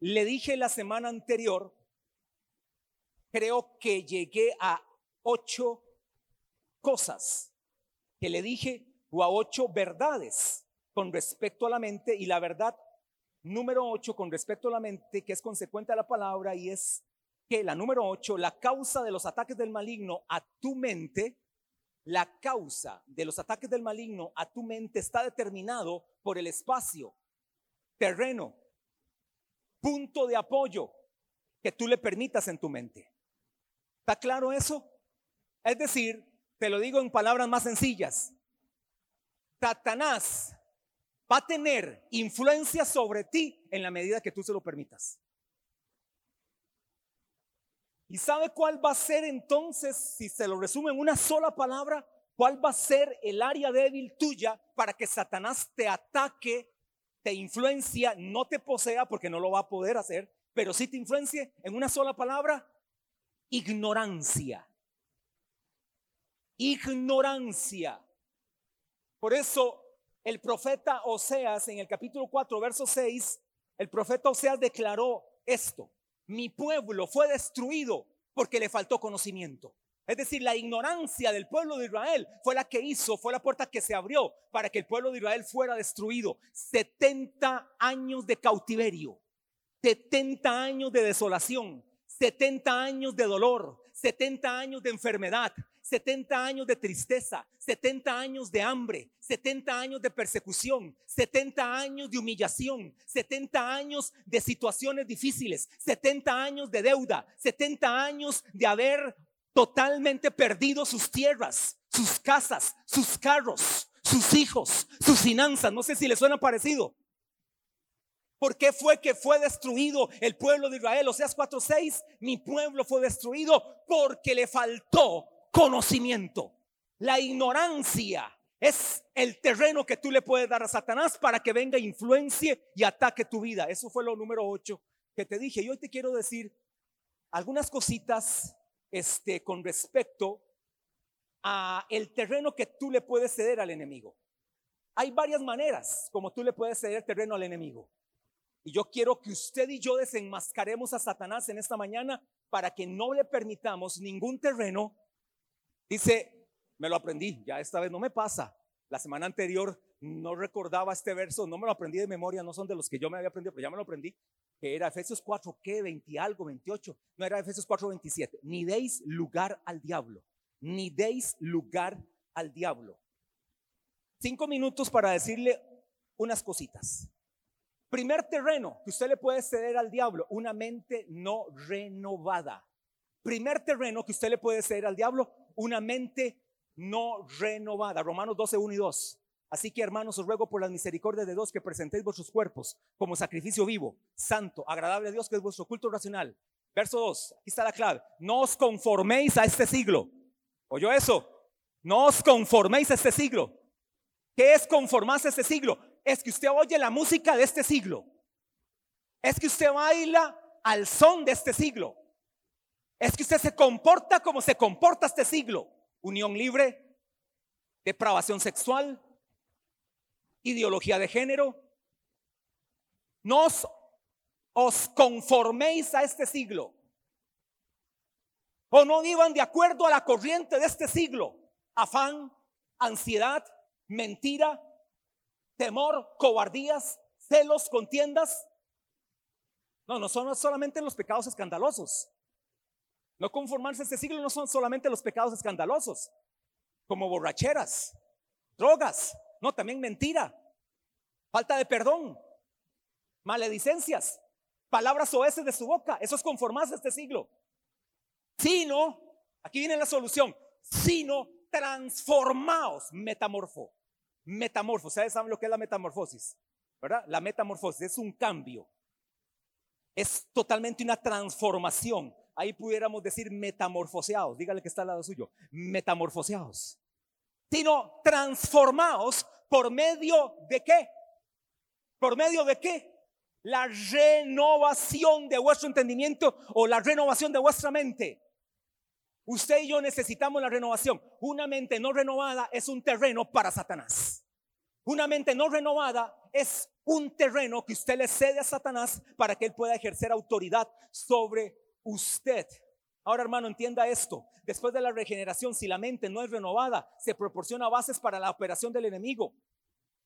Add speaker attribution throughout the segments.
Speaker 1: Le dije la semana anterior, creo que llegué a ocho cosas que le dije o a ocho verdades con respecto a la mente y la verdad número ocho con respecto a la mente que es consecuente a la palabra y es que la número ocho, la causa de los ataques del maligno a tu mente, la causa de los ataques del maligno a tu mente está determinado por el espacio, terreno, punto de apoyo que tú le permitas en tu mente. ¿Está claro eso? Es decir, te lo digo en palabras más sencillas, Satanás va a tener influencia sobre ti en la medida que tú se lo permitas. ¿Y sabe cuál va a ser entonces, si se lo resume en una sola palabra, cuál va a ser el área débil tuya para que Satanás te ataque, te influencia, no te posea porque no lo va a poder hacer, pero sí te influencie en una sola palabra, ignorancia. Ignorancia. Por eso el profeta Oseas en el capítulo 4, verso 6, el profeta Oseas declaró esto, mi pueblo fue destruido porque le faltó conocimiento. Es decir, la ignorancia del pueblo de Israel fue la que hizo, fue la puerta que se abrió para que el pueblo de Israel fuera destruido. 70 años de cautiverio, 70 años de desolación, 70 años de dolor, 70 años de enfermedad, 70 años de tristeza, 70 años de hambre, 70 años de persecución, 70 años de humillación, 70 años de situaciones difíciles, 70 años de deuda, 70 años de haber totalmente perdido sus tierras, sus casas, sus carros, sus hijos, sus finanzas. No sé si les suena parecido. ¿Por qué fue que fue destruido el pueblo de Israel? Oseas 4:6, mi pueblo fue destruido porque le faltó conocimiento. La ignorancia es el terreno que tú le puedes dar a Satanás para que venga, influencie y ataque tu vida. Eso fue lo número 8 que te dije. Y hoy te quiero decir algunas cositas este, con respecto a el terreno que tú le puedes ceder al enemigo. Hay varias maneras como tú le puedes ceder terreno al enemigo. Y yo quiero que usted y yo desenmascaremos a Satanás en esta mañana para que no le permitamos ningún terreno Dice, me lo aprendí, ya esta vez no me pasa. La semana anterior no recordaba este verso, no me lo aprendí de memoria, no son de los que yo me había aprendido, pero ya me lo aprendí, que era Efesios 4, ¿qué? 20 algo, 28. No era Efesios 4, 27. Ni deis lugar al diablo, ni deis lugar al diablo. Cinco minutos para decirle unas cositas. Primer terreno que usted le puede ceder al diablo, una mente no renovada. Primer terreno que usted le puede ceder al diablo, una mente no renovada. Romanos 12, 1 y 2. Así que hermanos, os ruego por las misericordias de Dios que presentéis vuestros cuerpos como sacrificio vivo, santo, agradable a Dios, que es vuestro culto racional. Verso 2, aquí está la clave. No os conforméis a este siglo. ¿Oyó eso? No os conforméis a este siglo. ¿Qué es conformarse a este siglo? Es que usted oye la música de este siglo. Es que usted baila al son de este siglo. Es que usted se comporta como se comporta este siglo. Unión libre, depravación sexual, ideología de género. No os, conforméis a este siglo. O no vivan de acuerdo a la corriente de este siglo. Afán, ansiedad, mentira, temor, cobardías, celos, contiendas. No, no son solamente los pecados escandalosos. No conformarse a este siglo no son solamente los pecados escandalosos, como borracheras, drogas, no, también mentira, falta de perdón, maledicencias, palabras oeces de su boca. Eso es conformarse este siglo. Sino, aquí viene la solución, sino transformaos, metamorfo. Metamorfo, ¿ustedes saben lo que es la metamorfosis? ¿Verdad? La metamorfosis es un cambio. Es totalmente una transformación. Ahí pudiéramos decir metamorfoseados, dígale que está al lado suyo, metamorfoseados, sino transformados por medio de qué? ¿Por medio de qué? La renovación de vuestro entendimiento o la renovación de vuestra mente. Usted y yo necesitamos la renovación. Una mente no renovada es un terreno para Satanás. Una mente no renovada es un terreno que usted le cede a Satanás para que él pueda ejercer autoridad sobre usted. Ahora, hermano, entienda esto. Después de la regeneración, si la mente no es renovada, se proporciona bases para la operación del enemigo.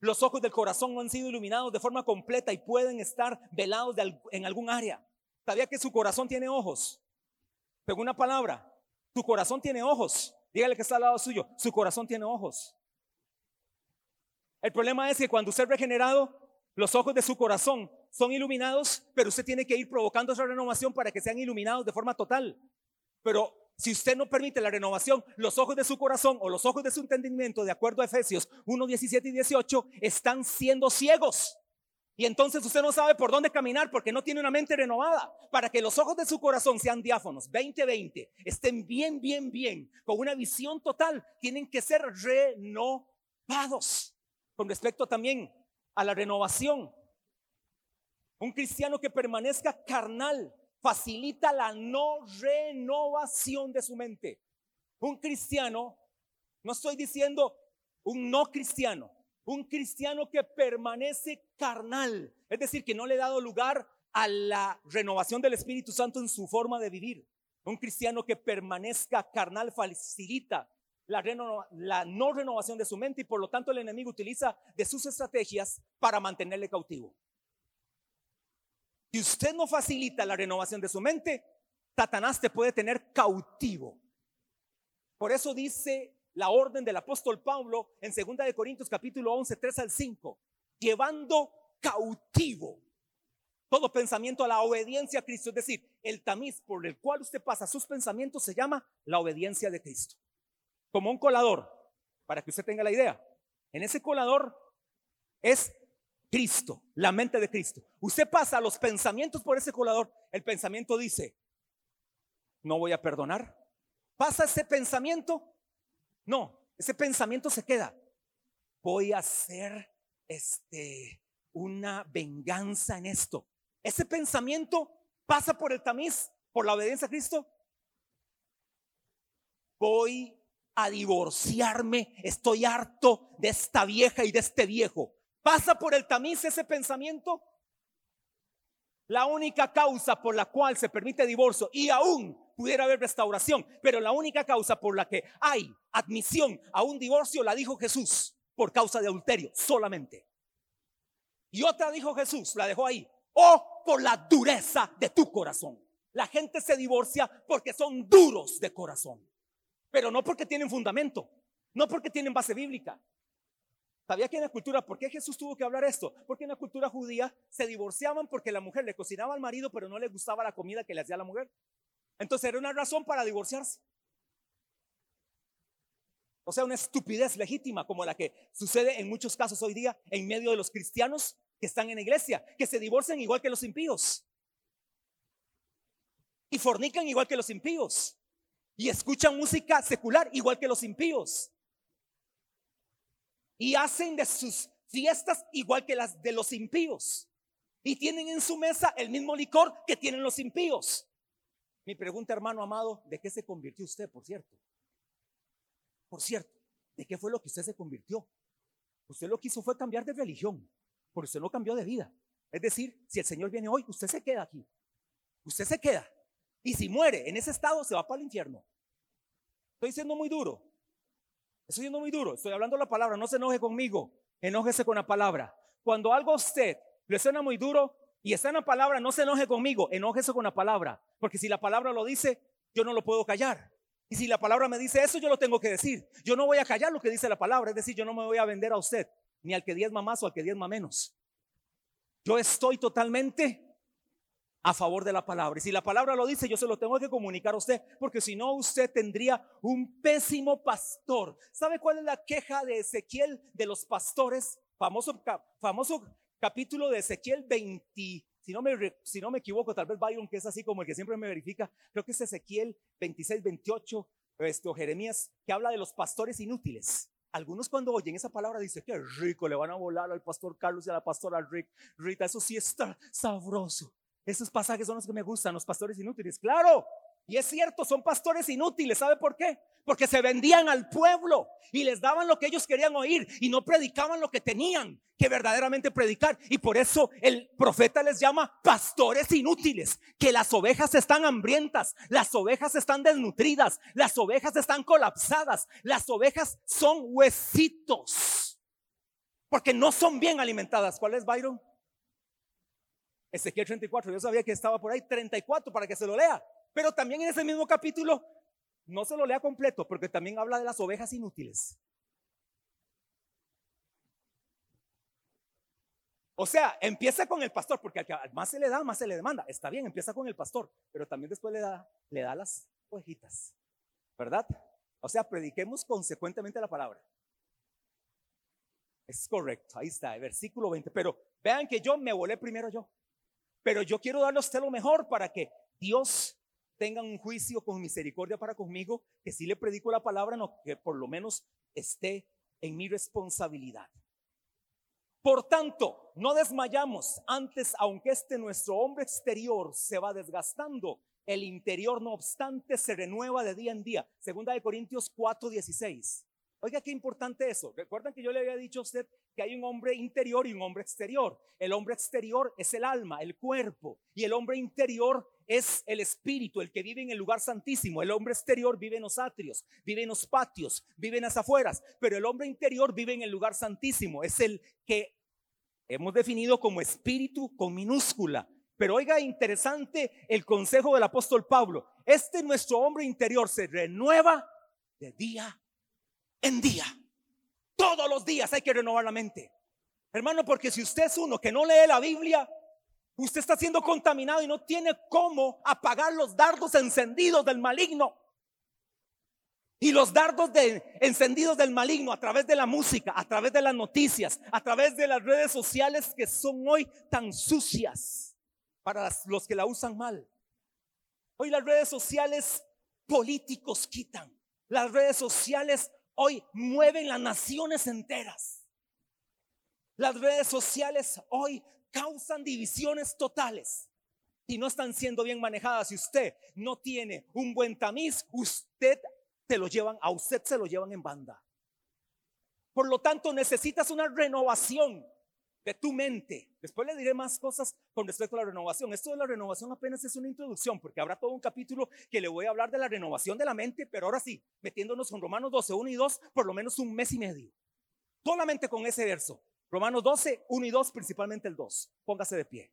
Speaker 1: Los ojos del corazón no han sido iluminados de forma completa y pueden estar velados en algún área. ¿Sabía que su corazón tiene ojos? Según una palabra, tu corazón tiene ojos. Dígale que está al lado suyo, su corazón tiene ojos. El problema es que cuando usted es regenerado, los ojos de su corazón son iluminados, pero usted tiene que ir provocando esa renovación para que sean iluminados de forma total. Pero si usted no permite la renovación, los ojos de su corazón o los ojos de su entendimiento, de acuerdo a Efesios 1, 17 y 18, están siendo ciegos. Y entonces usted no sabe por dónde caminar porque no tiene una mente renovada. Para que los ojos de su corazón sean diáfonos, 20-20, estén bien, bien, bien, con una visión total, tienen que ser renovados. Con respecto también a la renovación, un cristiano que permanezca carnal facilita la no renovación de su mente. Un cristiano, no estoy diciendo un no cristiano, un cristiano que permanece carnal, es decir, que no le ha dado lugar a la renovación del Espíritu Santo en su forma de vivir. Un cristiano que permanezca carnal facilita la, la, no renovación de su mente y por lo tanto el enemigo utiliza de sus estrategias para mantenerle cautivo. Si usted no facilita la renovación de su mente, Satanás te puede tener cautivo. Por eso dice la orden del apóstol Pablo en 2 de Corintios capítulo 11, 3 al 5, llevando cautivo todo pensamiento a la obediencia a Cristo, es decir, el tamiz por el cual usted pasa sus pensamientos se llama la obediencia de Cristo. Como un colador, para que usted tenga la idea. En ese colador es Cristo, la mente de Cristo. Usted pasa los pensamientos por ese colador, el pensamiento dice, no voy a perdonar. Pasa ese pensamiento, no, ese pensamiento se queda. Voy a hacer este una venganza en esto. Ese pensamiento pasa por el tamiz, por la obediencia a Cristo. Voy a divorciarme, estoy harto de esta vieja y de este viejo pasa por el tamiz ese pensamiento, la única causa por la cual se permite divorcio y aún pudiera haber restauración, pero la única causa por la que hay admisión a un divorcio la dijo Jesús por causa de adulterio solamente. Y otra dijo Jesús, la dejó ahí, o por la dureza de tu corazón. La gente se divorcia porque son duros de corazón, pero no porque tienen fundamento, no porque tienen base bíblica, ¿Sabía que en la cultura, por qué Jesús tuvo que hablar esto? Porque en la cultura judía se divorciaban porque la mujer le cocinaba al marido, pero no le gustaba la comida que le hacía la mujer. Entonces era una razón para divorciarse. O sea, una estupidez legítima como la que sucede en muchos casos hoy día en medio de los cristianos que están en la iglesia, que se divorcian igual que los impíos. Y fornican igual que los impíos. Y escuchan música secular igual que los impíos y hacen de sus fiestas igual que las de los impíos. Y tienen en su mesa el mismo licor que tienen los impíos. Mi pregunta, hermano amado, ¿de qué se convirtió usted, por cierto? Por cierto, ¿de qué fue lo que usted se convirtió? Usted lo que hizo fue cambiar de religión, pero usted no cambió de vida. Es decir, si el Señor viene hoy, usted se queda aquí. Usted se queda. Y si muere en ese estado, se va para el infierno. Estoy siendo muy duro. Estoy siendo muy duro, estoy hablando la palabra, no se enoje conmigo, enójese con la palabra. Cuando algo a usted le suena muy duro y está en la palabra, no se enoje conmigo, enójese con la palabra, porque si la palabra lo dice, yo no lo puedo callar. Y si la palabra me dice eso, yo lo tengo que decir. Yo no voy a callar lo que dice la palabra, es decir, yo no me voy a vender a usted, ni al que diezma más o al que diezma menos. Yo estoy totalmente a favor de la palabra. Y si la palabra lo dice, yo se lo tengo que comunicar a usted, porque si no, usted tendría un pésimo pastor. ¿Sabe cuál es la queja de Ezequiel de los pastores? Famoso, famoso capítulo de Ezequiel 20. Si no, me, si no me equivoco, tal vez Byron, que es así como el que siempre me verifica, creo que es Ezequiel 26, 28, este, o Jeremías, que habla de los pastores inútiles. Algunos cuando oyen esa palabra dicen, qué rico, le van a volar al pastor Carlos y a la pastora Rick, Rita, eso sí está sabroso. Esos pasajes son los que me gustan, los pastores inútiles. Claro, Y es cierto, son pastores inútiles. ¿Sabe por qué? Porque se vendían al pueblo y les daban lo que ellos querían oír y no predicaban lo que tenían que verdaderamente predicar. Y por eso el profeta les llama pastores inútiles, que las ovejas están hambrientas, las ovejas están desnutridas, las ovejas están colapsadas, las ovejas son huesitos, porque no son bien alimentadas. ¿Cuál es Byron? Ezequiel 34, yo sabía que estaba por ahí 34 para que se lo lea. Pero también en ese mismo capítulo, no se lo lea completo, porque también habla de las ovejas inútiles. O sea, empieza con el pastor, porque al que más se le da, más se le demanda. Está bien, empieza con el pastor, pero también después le da, le da las ovejitas, ¿verdad? O sea, prediquemos consecuentemente la palabra. Es correcto, ahí está, el versículo 20. Pero vean que yo me volé primero yo. Pero yo quiero darle a usted lo mejor para que Dios tenga un juicio con misericordia para conmigo, que si le predico la palabra, no, que por lo menos esté en mi responsabilidad. Por tanto, no desmayamos antes, aunque este nuestro hombre exterior se va desgastando, el interior no obstante se renueva de día en día. Segunda de Corintios 4:16. Oiga, qué importante eso. Recuerdan que yo le había dicho a usted que hay un hombre interior y un hombre exterior. El hombre exterior es el alma, el cuerpo, y el hombre interior es el espíritu, el que vive en el lugar santísimo. El hombre exterior vive en los atrios, vive en los patios, vive en las afueras, pero el hombre interior vive en el lugar santísimo. Es el que hemos definido como espíritu con minúscula. Pero oiga, interesante el consejo del apóstol Pablo. Este nuestro hombre interior se renueva de día en día. Todos los días hay que renovar la mente. Hermano, porque si usted es uno que no lee la Biblia, usted está siendo contaminado y no tiene cómo apagar los dardos encendidos del maligno. Y los dardos de, encendidos del maligno a través de la música, a través de las noticias, a través de las redes sociales que son hoy tan sucias para los que la usan mal. Hoy las redes sociales políticos quitan. Las redes sociales hoy mueven las naciones enteras. Las redes sociales hoy causan divisiones totales y no están siendo bien manejadas. Si usted no tiene un buen tamiz, usted te lo llevan, a usted se lo llevan en banda. Por lo tanto, necesitas una renovación de tu mente. Después le diré más cosas con respecto a la renovación. Esto de la renovación apenas es una introducción, porque habrá todo un capítulo que le voy a hablar de la renovación de la mente, pero ahora sí, metiéndonos con Romanos 12, 1 y 2, por lo menos un mes y medio. Solamente con ese verso. Romanos 12, 1 y 2, principalmente el 2. Póngase de pie.